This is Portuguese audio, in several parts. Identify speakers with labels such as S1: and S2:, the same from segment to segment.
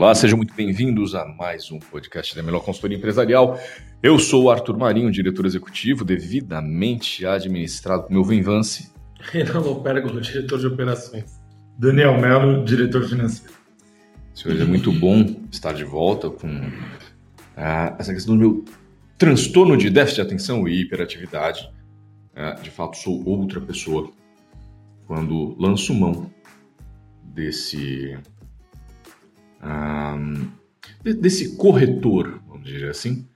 S1: Olá, sejam muito bem-vindos a mais um podcast da Melhor Consultoria Empresarial. Eu sou o Arthur Marinho, diretor executivo, devidamente administrado por meu Vinvance.
S2: Renan Lopérgolo, diretor de operações. Daniel Melo, diretor financeiro.
S1: Senhores, é muito bom estar de volta com ah, essa questão do meu transtorno de déficit de atenção e hiperatividade. Ah, de fato, sou outra pessoa quando lanço mão desse desse corretor, vamos dizer assim,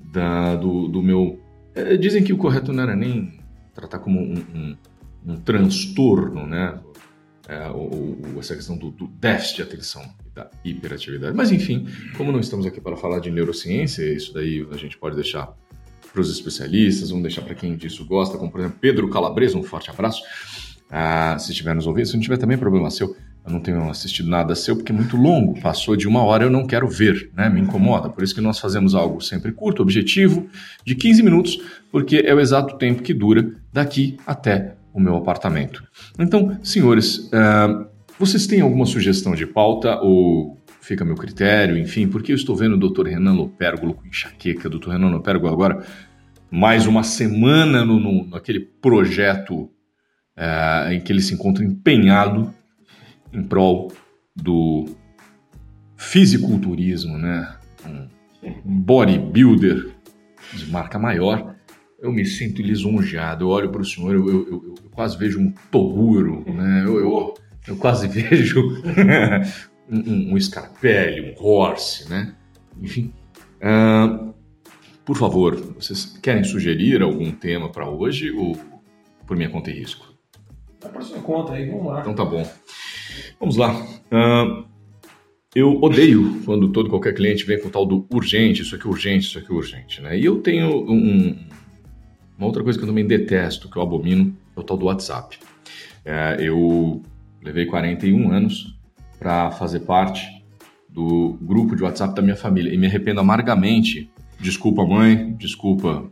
S1: da, do, do meu. É, dizem que o correto não era nem tratar como um, um, um transtorno, né? É, ou, essa questão do, do, déficit de atenção e da hiperatividade. Mas enfim, como não estamos aqui para falar de neurociência, isso daí a gente pode deixar para os especialistas, vamos deixar para quem disso gosta, como por exemplo Pedro Calabresa, um forte abraço. Ah, se estiver nos ouvindo, se não tiver também problema seu, eu não tenho assistido nada seu porque é muito longo, passou de uma hora eu não quero ver, né? Me incomoda. Por isso que nós fazemos algo sempre curto, objetivo, de 15 minutos, porque é o exato tempo que dura daqui até o meu apartamento. Então, senhores, uh, vocês têm alguma sugestão de pauta ou fica a meu critério, enfim, porque eu estou vendo o Dr. Renan Lopérgolo com enxaqueca, Dr. Renan Lopérgolo agora mais uma semana no, no naquele projeto uh, em que ele se encontra empenhado em prol do fisiculturismo, né? Um bodybuilder de marca maior, eu me sinto lisonjeado. Eu olho para o senhor, eu, eu, eu, eu, quase vejo um toguro, né? Eu, eu quase vejo um, um, um um Horse, né? Enfim. Uh, por favor, vocês querem sugerir algum tema para hoje ou por minha conta e risco?
S2: Dá para sua conta aí, vamos lá.
S1: Então tá bom. Vamos lá. Uh, eu odeio quando todo qualquer cliente vem com tal do urgente, isso aqui é urgente, isso aqui é urgente, né? E eu tenho um, uma outra coisa que eu também detesto, que eu abomino, é o tal do WhatsApp. É, eu levei 41 anos para fazer parte do grupo de WhatsApp da minha família e me arrependo amargamente. Desculpa, mãe, desculpa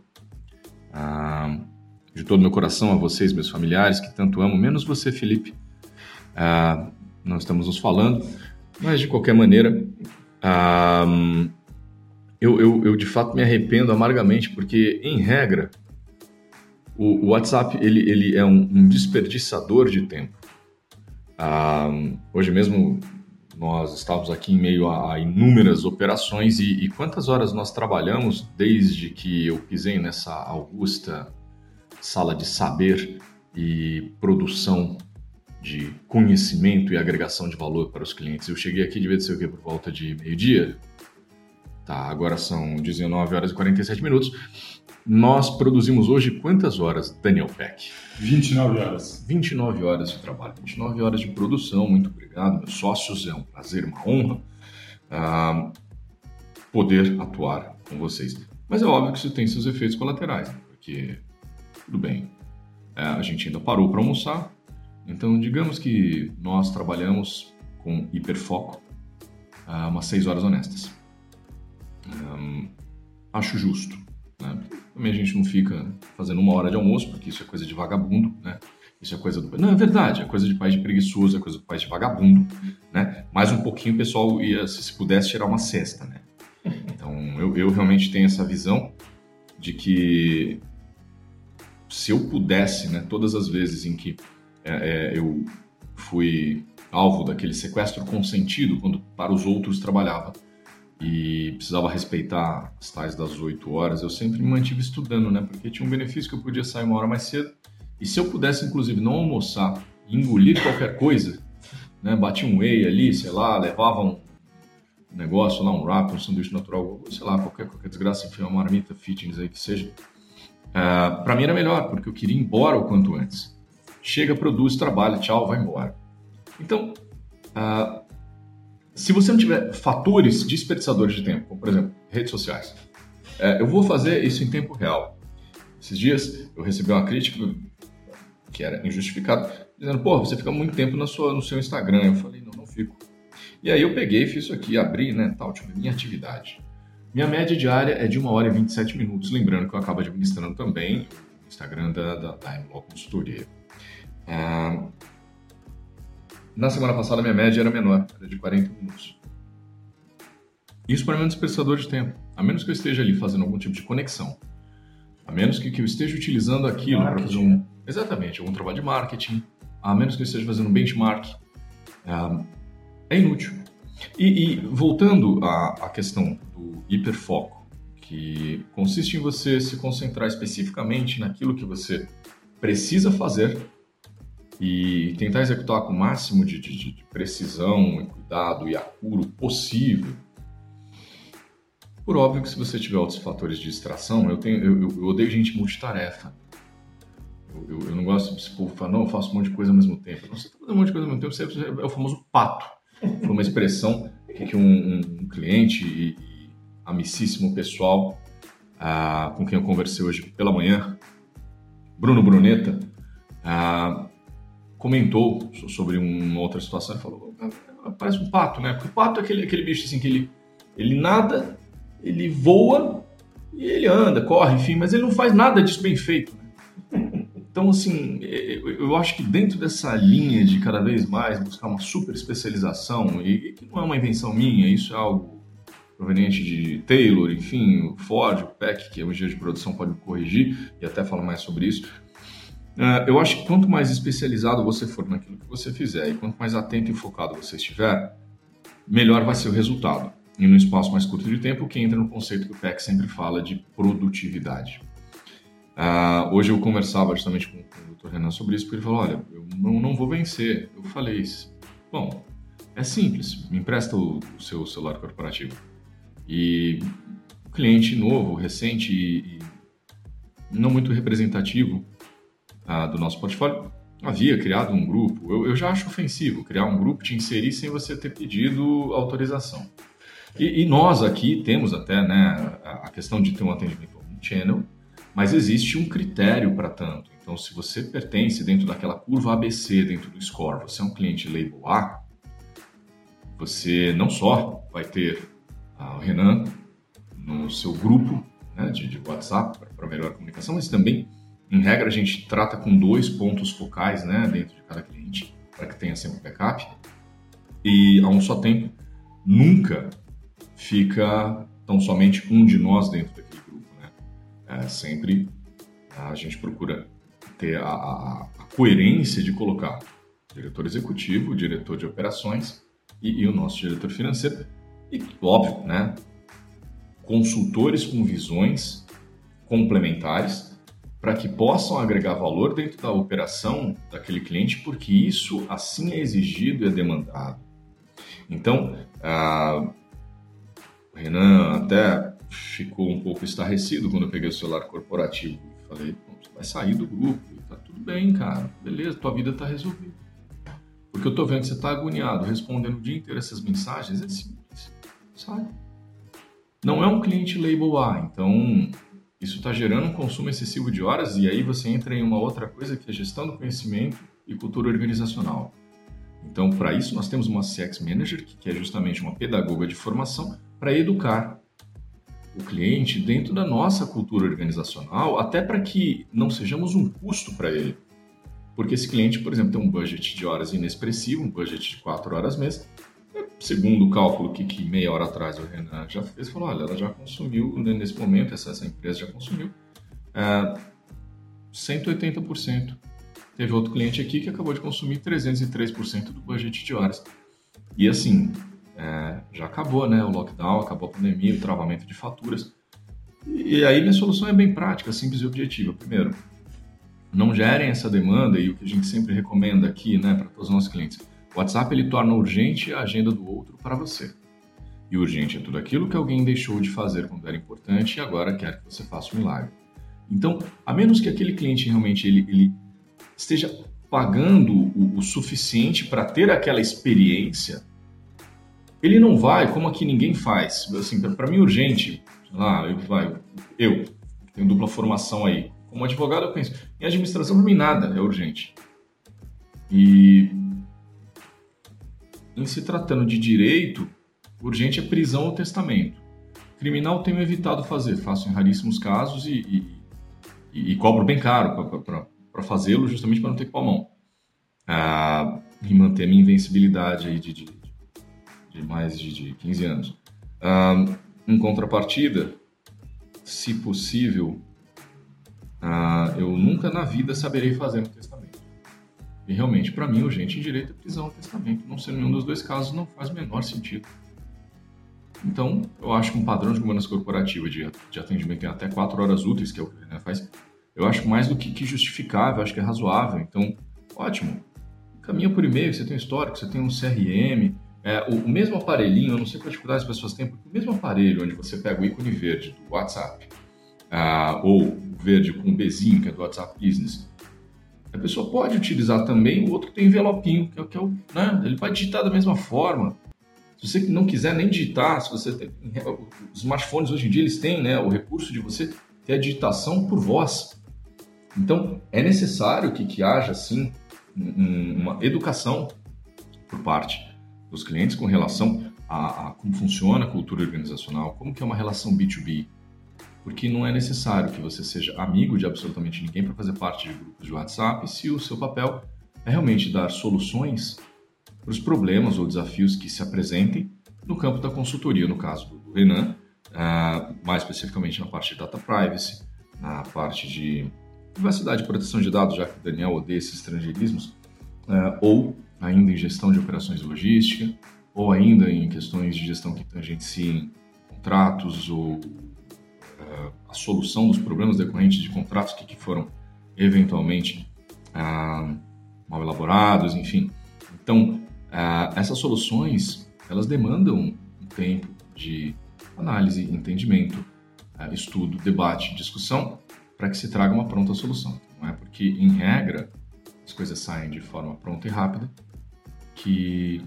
S1: de todo meu coração a vocês, meus familiares, que tanto amo, menos você, Felipe. Ah, não estamos nos falando, mas de qualquer maneira, ah, eu, eu, eu, de fato me arrependo amargamente, porque, em regra, o, o WhatsApp ele, ele é um, um desperdiçador de tempo. Ah, hoje mesmo nós estávamos aqui em meio a, a inúmeras operações e, e, quantas horas nós trabalhamos desde que eu pisei nessa augusta sala de saber e produção de conhecimento e agregação de valor para os clientes. Eu cheguei aqui, devia ser o quê? Por volta de meio-dia? Tá, agora são 19 horas e 47 minutos. Nós produzimos hoje quantas horas, Daniel Peck?
S2: 29 horas.
S1: 29 horas de trabalho, 29 horas de produção. Muito obrigado, meus sócios. É um prazer, uma honra uh, poder atuar com vocês. Mas é óbvio que isso tem seus efeitos colaterais, né? porque, tudo bem, é, a gente ainda parou para almoçar, então, digamos que nós trabalhamos com hiperfoco uh, umas seis horas honestas. Um, acho justo. Né? Também a gente não fica fazendo uma hora de almoço, porque isso é coisa de vagabundo, né? Isso é coisa do... Não, é verdade, é coisa de pai de preguiçoso, é coisa do pai de vagabundo, né? Mais um pouquinho o pessoal ia, se pudesse, tirar uma cesta, né? Então, eu, eu realmente tenho essa visão de que se eu pudesse, né, todas as vezes em que é, é, eu fui alvo daquele sequestro consentido quando para os outros trabalhava e precisava respeitar as tais das oito horas, eu sempre me mantive estudando, né? Porque tinha um benefício que eu podia sair uma hora mais cedo e se eu pudesse, inclusive, não almoçar, engolir qualquer coisa, né? Batia um whey ali, sei lá, levava um negócio lá, um wrap, um sanduíche natural, sei lá, qualquer, qualquer desgraça, enfim, uma marmita fitness aí que seja. Uh, é, para mim era melhor, porque eu queria ir embora o quanto antes chega, produz, trabalha, tchau, vai embora. Então, uh, se você não tiver fatores desperdiçadores de tempo, como por exemplo, redes sociais, uh, eu vou fazer isso em tempo real. Esses dias eu recebi uma crítica que era injustificada, dizendo, pô, você fica muito tempo na sua, no seu Instagram. Eu falei, não, não fico. E aí eu peguei, fiz isso aqui, abri, né, tal, tipo, minha atividade. Minha média diária é de 1 hora e 27 minutos, lembrando que eu acabo administrando também o Instagram da, da, da Consultoria. É... Na semana passada, minha média era menor, era de 40 minutos. Isso para mim é um dispersador de tempo. A menos que eu esteja ali fazendo algum tipo de conexão. A menos que, que eu esteja utilizando aquilo para fazer um. Exatamente, algum trabalho de marketing. A menos que eu esteja fazendo um benchmark. É, é inútil. E, e voltando à, à questão do hiperfoco, que consiste em você se concentrar especificamente naquilo que você precisa fazer e tentar executar com o máximo de, de, de precisão, cuidado e apuro possível. Por óbvio que se você tiver outros fatores de distração, eu, tenho, eu, eu odeio gente multitarefa. Eu, eu, eu não gosto de povo falar, não, eu faço um monte de coisa ao mesmo tempo. Não, você está fazendo um monte de coisa ao mesmo tempo, você é o famoso pato. Foi uma expressão que um, um, um cliente e, e, amicíssimo pessoal ah, com quem eu conversei hoje pela manhã, Bruno Bruneta, ah, comentou sobre uma outra situação e falou: ah, parece um pato, né? Porque o pato é aquele, aquele bicho assim que ele, ele nada, ele voa e ele anda, corre, enfim, mas ele não faz nada disso bem feito. Né? Então, assim, eu acho que dentro dessa linha de cada vez mais buscar uma super especialização, e que não é uma invenção minha, isso é algo proveniente de Taylor, enfim, Ford, PEC, que é um engenheiro de produção, pode corrigir e até falar mais sobre isso. Uh, eu acho que quanto mais especializado você for naquilo que você fizer e quanto mais atento e focado você estiver, melhor vai ser o resultado. E num espaço mais curto de tempo, que entra no conceito que o PEC sempre fala de produtividade. Uh, hoje eu conversava justamente com, com, o Dr. Renan sobre isso, porque ele falou: olha, eu não, não vou vencer. Eu falei: bom, é simples, me empresta o, o seu celular corporativo. E cliente novo, recente e, e não muito representativo do nosso portfólio, havia criado um grupo. Eu, eu, já acho ofensivo criar um grupo, te inserir sem você ter pedido autorização. E, e nós aqui temos até né, a questão de ter um atendimento channel, mas existe um critério para tanto. Então, se você pertence dentro daquela curva ABC, dentro do score, você é um cliente label A, você não só vai ter o Renan no seu grupo né, de, de WhatsApp para melhor comunicação, mas também em regra, a gente trata com dois pontos focais né, dentro de cada cliente, para que tenha sempre backup. E a um só tempo, nunca fica tão somente um de nós dentro daquele grupo. Né? É, sempre a gente procura ter a, a, a, coerência de colocar diretor executivo, diretor de operações e, e o nosso diretor financeiro. E, óbvio, né, consultores com visões complementares para que possam agregar valor dentro da operação daquele cliente, porque isso assim é exigido e é demandado. Então, a... o Renan até ficou um pouco estarrecido quando eu peguei o celular corporativo falei: você vai sair do grupo, tá tudo bem, cara, beleza, tua vida tá resolvida. Porque eu tô vendo que você tá agoniado, respondendo o dia inteiro essas mensagens, é simples, sabe? Não é um cliente label A, então isso está gerando um consumo excessivo de horas e aí você entra em uma outra coisa que é gestão do conhecimento e cultura organizacional. Então, para isso, nós temos uma CX Manager, que é justamente uma pedagoga de formação para educar o cliente dentro da nossa cultura organizacional, até para que não sejamos um custo para ele. Porque esse cliente, por exemplo, tem um budget de horas inexpressivo, um budget de 4 horas mês, segundo o cálculo que, que, meia hora atrás o Renan já fez, falou, olha, ela já consumiu, né, nesse momento, essa, essa empresa já consumiu é, 180%. Teve outro cliente aqui que acabou de consumir 303% do budget de horas. E assim, é, já acabou né, o lockdown, acabou a pandemia, o travamento de faturas. E aí minha solução é bem prática, simples e objetiva. Primeiro, não gerem essa demanda e o que a gente sempre recomenda aqui né, para todos os nossos clientes o WhatsApp ele torna urgente a agenda do outro para você. E urgente é tudo aquilo que alguém deixou de fazer quando era importante e agora quer que você faça um milagre. Então, a menos que aquele cliente realmente ele, ele esteja pagando o, o suficiente para ter aquela experiência, ele não vai, como aqui ninguém faz. Assim, para mim, urgente, sei lá, eu, vai, eu tenho dupla formação aí. Como advogado, eu penso, em administração, para mim, nada é urgente. E em se tratando de direito, urgente é prisão ou testamento. Criminal tenho evitado fazer, faço em raríssimos casos e, e, e, cobro bem caro para fazê-lo, justamente para não ter que pôr a mão. Ah, e manter a minha invencibilidade aí de, de, de mais de, de 15 anos. Uh, em contrapartida, se possível, uh, eu nunca na vida saberei fazer um testamento. E realmente, para mim, o gente em direito é prisão ao testamento. Não ser nenhum dos dois casos não faz o menor sentido. Então, eu acho que um padrão de governança corporativa de, de atendimento em até quatro horas úteis, que é o que o faz, eu acho mais do que, que justificável, acho que é razoável. Então, ótimo. Caminha por e-mail, você tem um histórico, você tem um CRM, é, o, o, mesmo aparelhinho, eu não sei qual dificuldade as pessoas têm, porque o mesmo aparelho onde você pega o ícone verde do WhatsApp, uh, ou verde com o Bzinho, que é do WhatsApp Business, a pessoa pode utilizar também o outro que tem envelopinho, que é, que é o. Né, ele vai digitar da mesma forma. Se você não quiser nem digitar, se você tem, os smartphones hoje em dia eles têm né, o recurso de você ter a digitação por voz. Então é necessário que, que haja assim uma educação por parte dos clientes com relação a, a, como funciona a cultura organizacional, como que é uma relação B2B, porque não é necessário que você seja amigo de absolutamente ninguém para fazer parte de grupos de WhatsApp, se o seu papel é realmente dar soluções para os problemas ou desafios que se apresentem no campo da consultoria, no caso do Renan, uh, mais especificamente na parte de data privacy, na parte de privacidade e proteção de dados, já que o Daniel odeia esses estrangeirismos, uh, ou ainda em gestão de operações logística, ou ainda em questões de gestão que tangenciem contratos ou a solução dos problemas decorrentes de contratos que, que foram eventualmente uh, mal elaborados, enfim. Então, uh, essas soluções, elas demandam um tempo de análise, entendimento, estudo, debate, discussão, para que se traga uma pronta solução. Não é porque, em regra, as coisas saem de forma pronta e rápida, que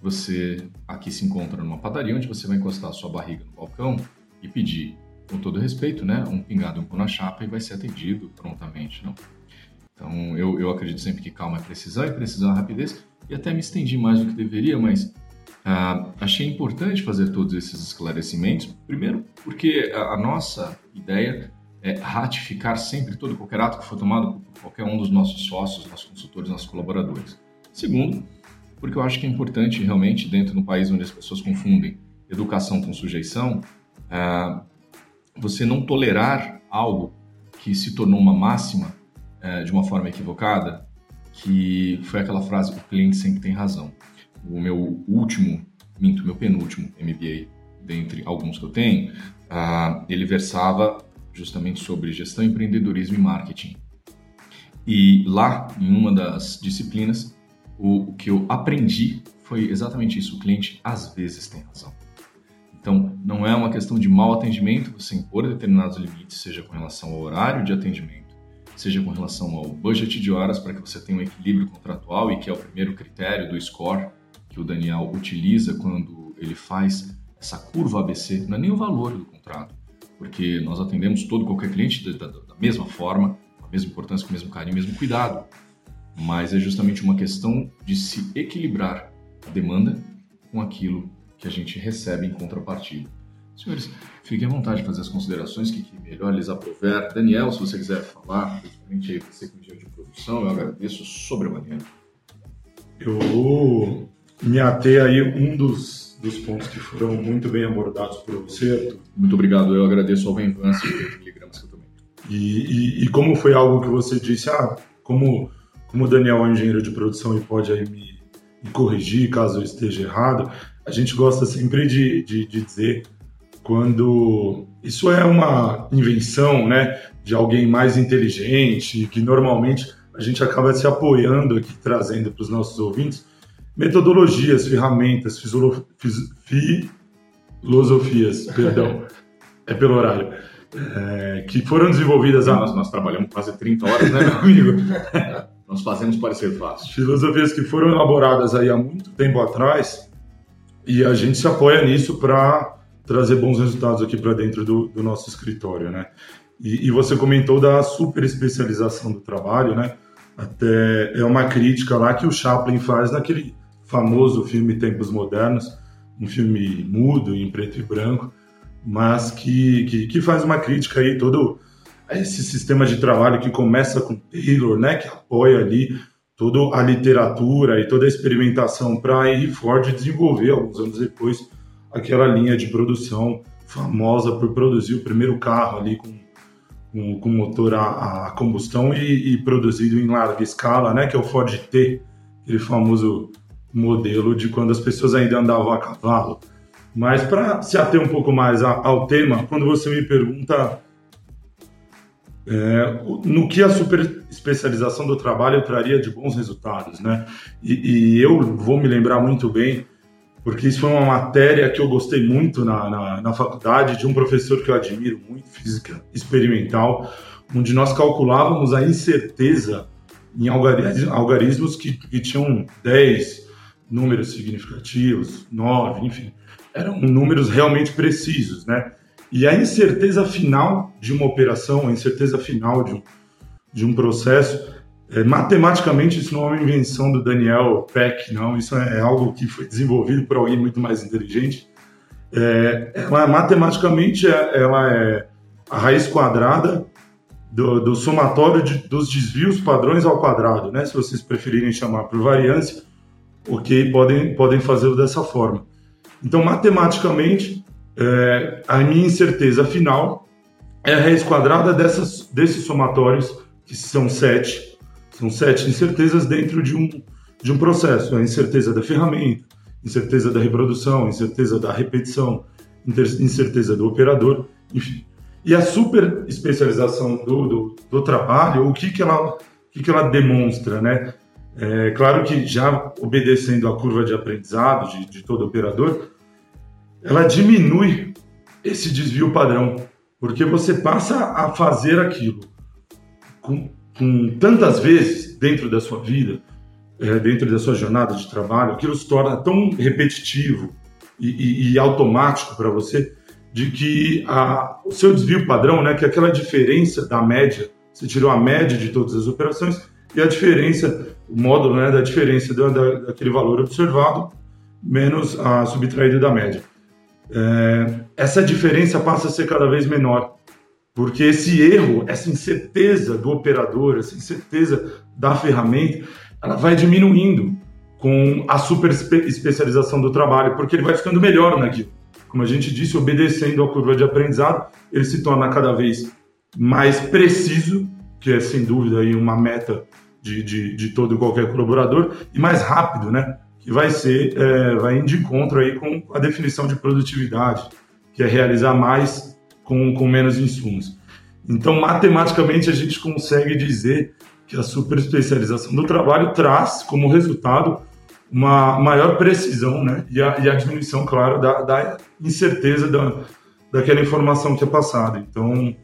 S1: você aqui se encontra numa padaria onde você vai encostar a sua barriga no balcão e pedir, com todo respeito, né, um pingado e um pão na chapa e vai ser atendido prontamente, não? Então, eu, eu acredito sempre que calma é precisão e precisão é rapidez e até me estendi mais do que deveria, mas ah, achei importante fazer todos esses esclarecimentos, primeiro porque a, a nossa ideia é ratificar sempre todo qualquer ato que for tomado por qualquer um dos nossos sócios, nossos consultores, nossos colaboradores. Segundo, porque eu acho que é importante realmente, dentro de um país onde as pessoas confundem educação com sujeição, uh, você não tolerar algo que se tornou uma máxima uh, de uma forma equivocada, que foi aquela frase: o cliente sempre tem razão. O meu último, minto, meu penúltimo MBA, dentre alguns que eu tenho, uh, ele versava justamente sobre gestão, empreendedorismo e marketing. E lá, em uma das disciplinas, o, o que eu aprendi foi exatamente isso. O cliente às vezes tem razão. Não é uma questão de mau atendimento você impor determinados limites, seja com relação ao horário de atendimento, seja com relação ao budget de horas, para que você tenha um equilíbrio contratual e que é o primeiro critério do score que o Daniel utiliza quando ele faz essa curva ABC, não é nem o valor do contrato, porque nós atendemos todo qualquer cliente da, da, da mesma forma, com a mesma importância, com o mesmo carinho, mesmo cuidado. Mas é justamente uma questão de se equilibrar a demanda com aquilo que a gente recebe em contrapartida. Senhores, fiquem à vontade de fazer as considerações que, que melhor lhes aprover. Daniel, se você quiser falar, principalmente aí você com de produção, eu agradeço sobre a manhã.
S2: Eu me atei aí um dos, dos pontos que foram muito bem abordados por você,
S1: Muito obrigado, eu agradeço ao Venvance pelos miligramas que eu tomei.
S2: E, e, e como foi algo que você disse, ah, como como o Daniel é engenheiro de produção e pode aí me, me corrigir caso eu esteja errado, a gente gosta sempre de, de, de dizer quando isso é uma invenção, né, de alguém mais inteligente, que normalmente a gente acaba se apoiando aqui, trazendo para os nossos ouvintes, metodologias, ferramentas, filosofias, perdão, é pelo horário, é, que foram desenvolvidas...
S1: A... Nós, nós trabalhamos quase 30 horas, né, meu amigo? nós fazemos parecer fácil.
S2: Filosofias que foram elaboradas aí há muito tempo atrás e a gente se apoia nisso para trazer bons resultados aqui para dentro do, do, nosso escritório, né? E, e, você comentou da super especialização do trabalho, né? Até é uma crítica lá que o Chaplin faz naquele famoso filme Tempos Modernos, um filme mudo em preto e branco, mas que, que, que faz uma crítica aí todo esse sistema de trabalho que começa com Taylor, né, que apoia ali toda a literatura e toda a experimentação para Henry Ford desenvolver, alguns anos depois, aquela linha de produção famosa por produzir o primeiro carro ali com, com, com motor a, a combustão e, e, produzido em larga escala, né? Que é o Ford T, aquele famoso modelo de quando as pessoas ainda andavam a cavalo. Mas para se ater um pouco mais ao tema, quando você me pergunta é, no que a super especialização do trabalho traria de bons resultados, né? E, e, eu vou me lembrar muito bem, porque isso foi uma matéria que eu gostei muito na, na, na faculdade, de um professor que eu admiro muito, física experimental, onde nós calculávamos a incerteza em algarismos que, que tinham 10 números significativos, 9, enfim, eram números realmente precisos, né? E a incerteza final de uma operação, a incerteza final de um, de um processo, é, matematicamente isso não é uma invenção do Daniel Peck, não. Isso é, é algo que foi desenvolvido por alguém muito mais inteligente. É, ela, matematicamente, é, ela é a raiz quadrada do, do somatório de, dos desvios padrões ao quadrado, né? Se vocês preferirem chamar por variância, ok, podem, podem fazê-lo dessa forma. Então, matematicamente, é, a minha incerteza final é a raiz quadrada dessas, desses somatórios, que são sete. São sete incertezas dentro de um, de um processo. A incerteza da ferramenta, incerteza da reprodução, incerteza da repetição, incerteza do operador, enfim. E a super especialização do, do, do trabalho, o que, que, ela, o que, que ela demonstra, né? É, claro que já obedecendo à curva de aprendizado de, de todo operador, ela diminui esse desvio padrão, porque você passa a fazer aquilo com, com tantas vezes dentro da sua vida, é, dentro da sua jornada de trabalho, aquilo se torna tão repetitivo e, e, e automático para você, de que a, o seu desvio padrão, né, que é aquela diferença da média, você tirou a média de todas as operações, e a diferença, o módulo né, da diferença da, da, daquele valor observado menos a subtraída da média é, essa diferença passa a ser cada vez menor. Porque esse erro, essa incerteza do operador, essa incerteza da ferramenta, ela vai diminuindo com a super especialização do trabalho, porque ele vai ficando melhor naquilo. Como a gente disse, obedecendo à curva de aprendizado, ele se torna cada vez mais preciso, que é sem dúvida aí uma meta de, de, de todo e qualquer colaborador, e mais rápido, né? Que vai ser, é, vai de encontro aí com a definição de produtividade, que é realizar mais com, com menos insumos. Então, matematicamente, a gente consegue dizer que a superespecialização do trabalho traz como resultado uma maior precisão né? e, a, e a diminuição, claro, da, da incerteza da, daquela informação que é passada. Então,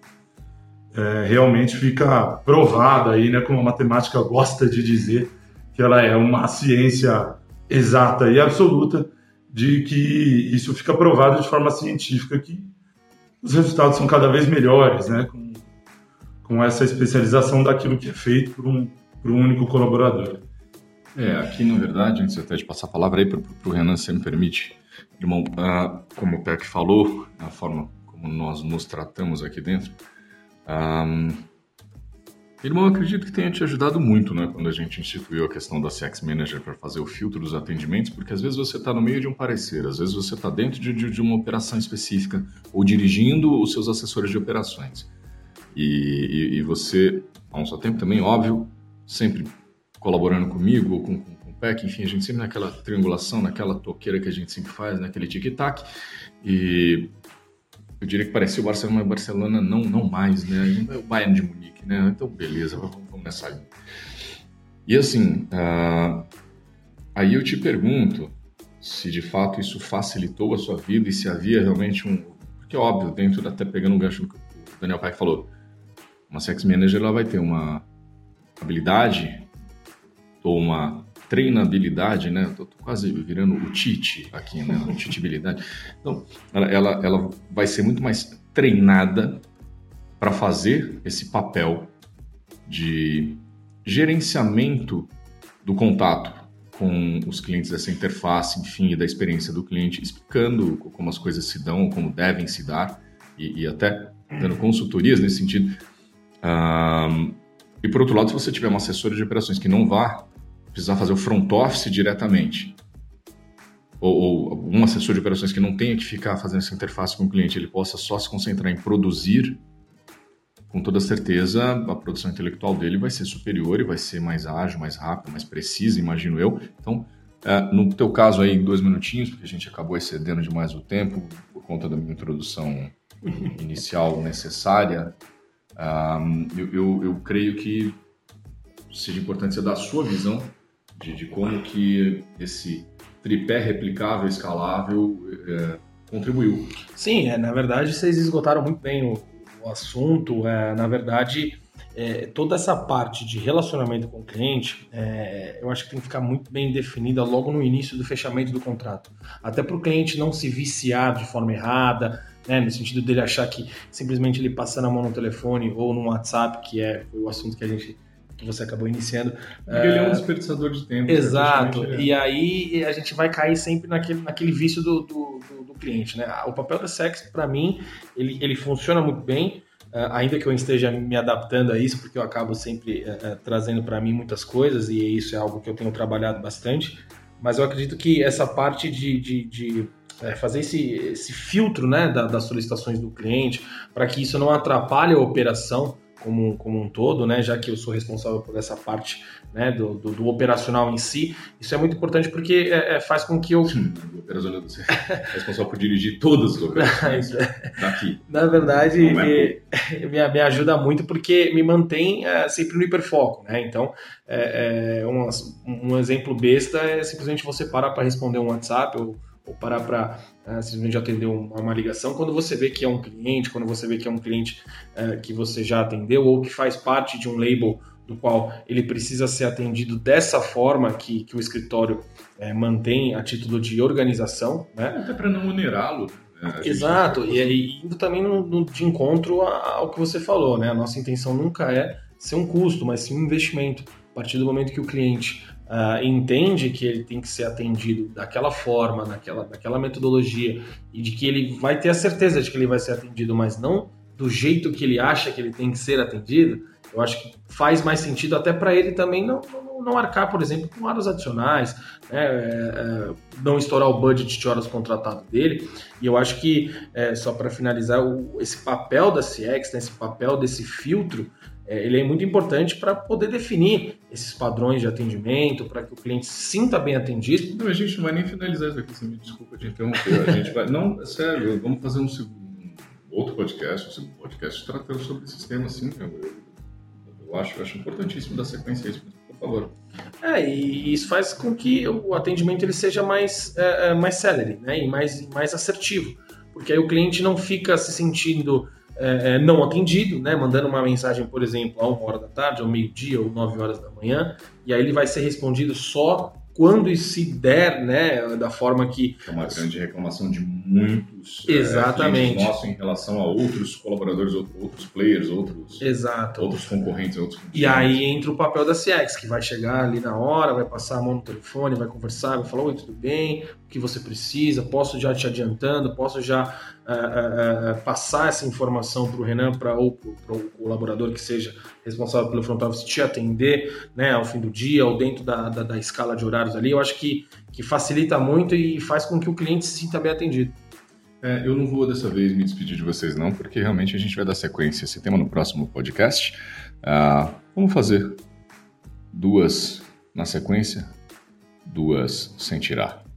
S2: é, realmente fica provada aí, né, como a matemática gosta de dizer, que ela é uma ciência exata e absoluta de que isso fica provado de forma científica que os resultados são cada vez melhores, né, com, com essa especialização daquilo que é feito por um, por um único colaborador.
S1: É, aqui na verdade, antes até de passar a palavra aí para o Renan, se me permite, irmão, como o Peck falou, a forma como nós nos tratamos aqui dentro, um, Irmão, eu acredito que tenha te ajudado muito, né, quando a gente instituiu a questão da CX Manager para fazer o filtro dos atendimentos, porque às vezes você está no meio de um parecer, às vezes você está dentro de, de, uma operação específica ou dirigindo os seus assessores de operações. E, e, e você, ao seu tempo também, óbvio, sempre colaborando comigo ou com, com, com o PEC, enfim, a gente sempre naquela triangulação, naquela toqueira que a gente sempre faz, naquele tic-tac. E eu diria que parecia o Barcelona, mas Barcelona não, não mais, né? É o Bayern de Munique, né? Então, beleza, vamos, nessa linha. E assim, uh, aí eu te pergunto se de fato isso facilitou a sua vida e se havia realmente um. Porque, óbvio, dentro, até pegando um gancho que o Daniel Peck falou, uma sex manager ela vai ter uma habilidade ou uma treinabilidade, né? Tô, tô, quase virando o Tite aqui, né? O titibilidade. Então, ela, ela, ela vai ser muito mais treinada para fazer esse papel de gerenciamento do contato com os clientes, dessa interface, enfim, da experiência do cliente, explicando como as coisas se dão, como devem se dar, e, e até dando consultorias nesse sentido. Um, e por outro lado, se você tiver uma assessora de operações que não vá precisar fazer o front office diretamente. ou, ou um assessor de operações que não tenha que ficar fazendo essa interface com o cliente, ele possa só se concentrar em produzir, com toda certeza a produção intelectual dele vai ser superior e vai ser mais ágil, mais rápido, mais precisa, imagino eu. Então, é, no teu caso aí, dois minutinhos, porque a gente acabou excedendo demais o tempo por conta da minha introdução inicial necessária, eu, eu, eu, creio que seja importante você dar a sua visão de, de como que esse tripé replicável, escalável, é, contribuiu.
S3: Sim, é, na verdade vocês esgotaram muito bem o, o assunto. É, na verdade, é, toda essa parte de relacionamento com o cliente, é, eu acho que tem que ficar muito bem definida logo no início do fechamento do contrato. Até para o cliente não se viciar de forma errada, né, no sentido dele achar que simplesmente ele passando a mão no telefone ou no WhatsApp, que é o assunto que a gente que você acabou iniciando.
S1: Porque ele é um é, desperdiçador de tempo.
S3: Exato. É. E aí a gente vai cair sempre naquele, naquele vício do, do, do, do cliente. Né? O papel da Sex, para mim, ele, ele funciona muito bem. Uh, ainda que eu esteja me adaptando a isso, porque eu acabo sempre uh, uh, trazendo para mim muitas coisas, e isso é algo que eu tenho trabalhado bastante, mas eu acredito que essa parte de, de, de fazer esse, esse filtro né, da, das solicitações do cliente, para que isso não atrapalhe a operação, como, como um todo, né, já que eu sou responsável por essa parte né, do, do, do operacional em si, isso é muito importante porque é, é, faz com que eu.
S1: Operacional você é responsável por dirigir todas as operações daqui.
S3: Na verdade, é me, me, me, ajuda muito porque me mantém é, sempre no hiperfoco. Né? Então, é, é um, um exemplo besta é simplesmente você parar para responder um WhatsApp ou ou parar para uh, simplesmente atender uma, uma, ligação, quando você vê que é um cliente, quando você vê que é um cliente uh, que você já atendeu ou que faz parte de um label do qual ele precisa ser atendido dessa forma que, que o escritório uh, mantém a título de organização. Né?
S1: Até para não onerá-lo.
S3: Né? Exato, e, e indo também no, no, de encontro ao que você falou, né? A nossa intenção nunca é ser um custo, mas sim um investimento. A partir do momento que o cliente uh, entende que ele tem que ser atendido daquela forma, daquela, daquela metodologia, e de que ele vai ter a certeza de que ele vai ser atendido, mas não do jeito que ele acha que ele tem que ser atendido, eu acho que faz mais sentido até para ele também não, não, não, arcar, por exemplo, com horas adicionais, né, é, é, não estourar o budget de horas contratado dele. E eu acho que, é, só para finalizar, o, esse papel da CX, né, esse papel desse filtro, é, ele é muito importante para poder definir esses padrões de atendimento, para que o cliente se sinta bem atendido.
S1: Não, a gente não vai nem finalizar isso aqui, você me desculpa de interromper. A gente vai. Não, é sério, vamos fazer um segundo, outro podcast, um segundo podcast tratando sobre esses temas, assim. Eu, eu, eu acho, eu acho importantíssimo dar sequência a isso, por favor.
S3: É, e isso faz com que o atendimento ele seja mais, é, é mais célere né, e mais, mais assertivo. Porque aí o cliente não fica se sentindo é, é, não atendido, né? Mandando uma mensagem, por exemplo, a uma hora da tarde, ao meio-dia ou nove horas da manhã, e aí ele vai ser respondido só quando se der, né, da forma que...
S1: É uma grande reclamação de muitos
S3: é, Exatamente.
S1: É, nossos em relação a outros colaboradores, outros players, outros,
S3: Exato.
S1: outros concorrentes. Outros
S3: e aí entra o papel da CX, que vai chegar ali na hora, vai passar a mão no telefone, vai conversar, vai falar, oi, tudo bem? O que você precisa? Posso já te adiantando? Posso já uh, uh, passar essa informação para o Renan pra, ou para o colaborador que seja responsável pelo front office te atender né, ao fim do dia ou dentro da, da, da escala de horários ali, eu acho que, que facilita muito e faz com que o cliente se sinta bem atendido.
S1: É, eu não vou dessa vez me despedir de vocês não, porque realmente a gente vai dar sequência a esse tema no próximo podcast. Uh, vamos fazer duas na sequência, duas sem tirar.